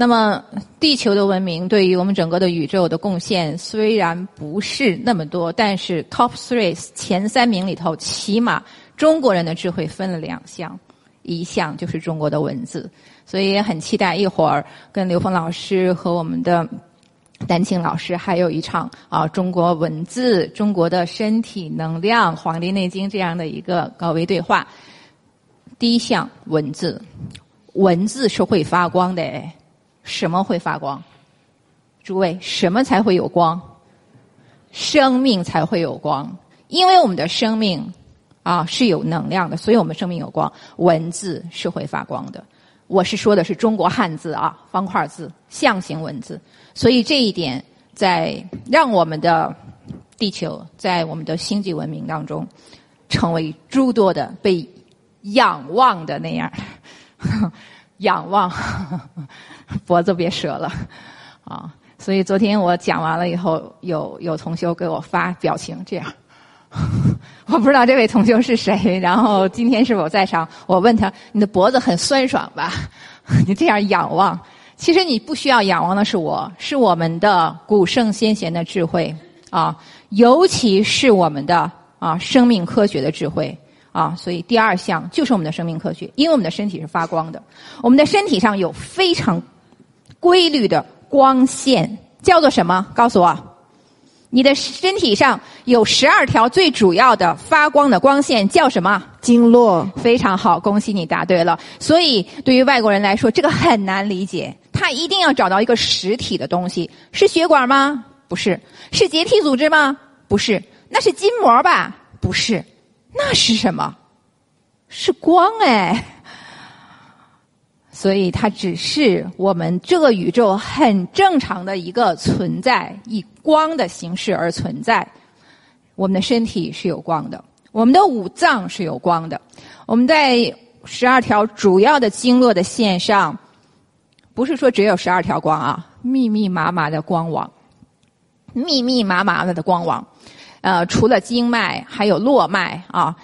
那么，地球的文明对于我们整个的宇宙的贡献虽然不是那么多，但是 top three 前三名里头，起码中国人的智慧分了两项，一项就是中国的文字，所以也很期待一会儿跟刘峰老师和我们的丹青老师还有一场啊中国文字、中国的身体能量、《黄帝内经》这样的一个高维对话。第一项文字，文字是会发光的。什么会发光？诸位，什么才会有光？生命才会有光，因为我们的生命啊是有能量的，所以我们生命有光。文字是会发光的，我是说的是中国汉字啊，方块字、象形文字。所以这一点，在让我们的地球在我们的星际文明当中，成为诸多的被仰望的那样。仰望，脖子别折了，啊！所以昨天我讲完了以后，有有同学给我发表情这样，我不知道这位同学是谁。然后今天是否在场？我问他：“你的脖子很酸爽吧？你这样仰望，其实你不需要仰望的是我，是我们的古圣先贤的智慧啊，尤其是我们的啊生命科学的智慧。”啊，所以第二项就是我们的生命科学，因为我们的身体是发光的，我们的身体上有非常规律的光线，叫做什么？告诉我，你的身体上有十二条最主要的发光的光线，叫什么？经络。非常好，恭喜你答对了。所以对于外国人来说，这个很难理解，他一定要找到一个实体的东西，是血管吗？不是，是结缔组织吗？不是，那是筋膜吧？不是。那是什么？是光哎！所以它只是我们这个宇宙很正常的一个存在，以光的形式而存在。我们的身体是有光的，我们的五脏是有光的。我们在十二条主要的经络的线上，不是说只有十二条光啊，密密麻麻的光网，密密麻麻的的光网。呃，除了经脉，还有络脉啊，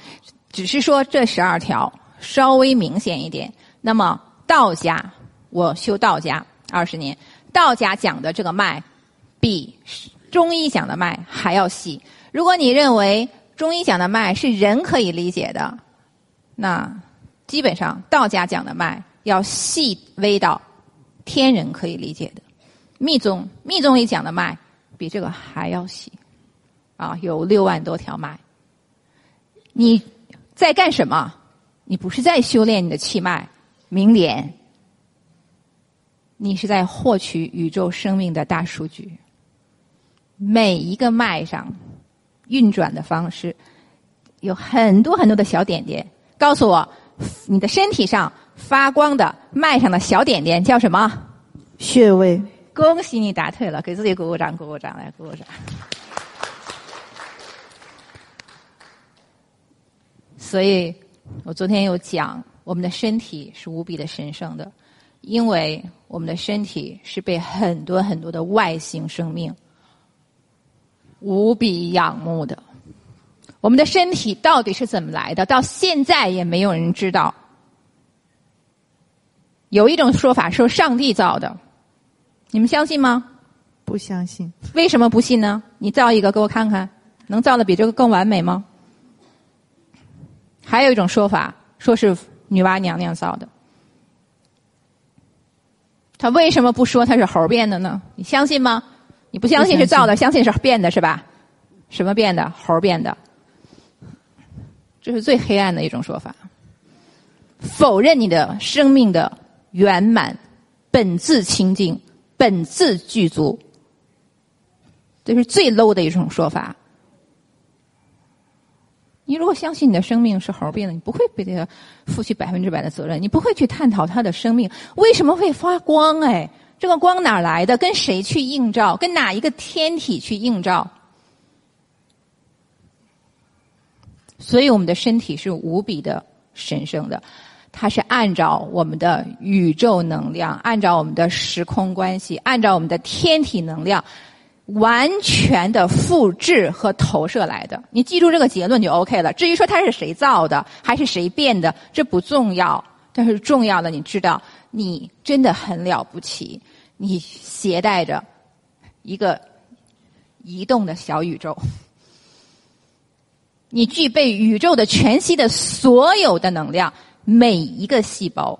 只是说这十二条稍微明显一点。那么道家，我修道家二十年，道家讲的这个脉，比中医讲的脉还要细。如果你认为中医讲的脉是人可以理解的，那基本上道家讲的脉要细微到天人可以理解的。密宗，密宗里讲的脉比这个还要细。啊，有六万多条脉。你在干什么？你不是在修炼你的气脉、明点，你是在获取宇宙生命的大数据。每一个脉上运转的方式，有很多很多的小点点。告诉我，你的身体上发光的脉上的小点点叫什么？穴位。恭喜你答对了，给自己鼓鼓掌，鼓鼓掌，来鼓鼓掌。所以，我昨天有讲，我们的身体是无比的神圣的，因为我们的身体是被很多很多的外星生命无比仰慕的。我们的身体到底是怎么来的？到现在也没有人知道。有一种说法说上帝造的，你们相信吗？不相信。为什么不信呢？你造一个给我看看，能造的比这个更完美吗？还有一种说法，说是女娲娘娘造的。他为什么不说他是猴变的呢？你相信吗？你不相信是造的，相信是变的，是吧？什么变的？猴变的。这是最黑暗的一种说法，否认你的生命的圆满、本自清净、本自具足。这是最 low 的一种说法。你如果相信你的生命是猴变的，你不会被他负起百分之百的责任，你不会去探讨他的生命为什么会发光？哎，这个光哪来的？跟谁去映照？跟哪一个天体去映照？所以我们的身体是无比的神圣的，它是按照我们的宇宙能量，按照我们的时空关系，按照我们的天体能量。完全的复制和投射来的。你记住这个结论就 ok 了。至于说它是谁造的还是谁变的这不重要。但是重要的你知道你真的很了不起。你携带着一个移动的小宇宙。你具备宇宙的全息的所有的能量每一个细胞。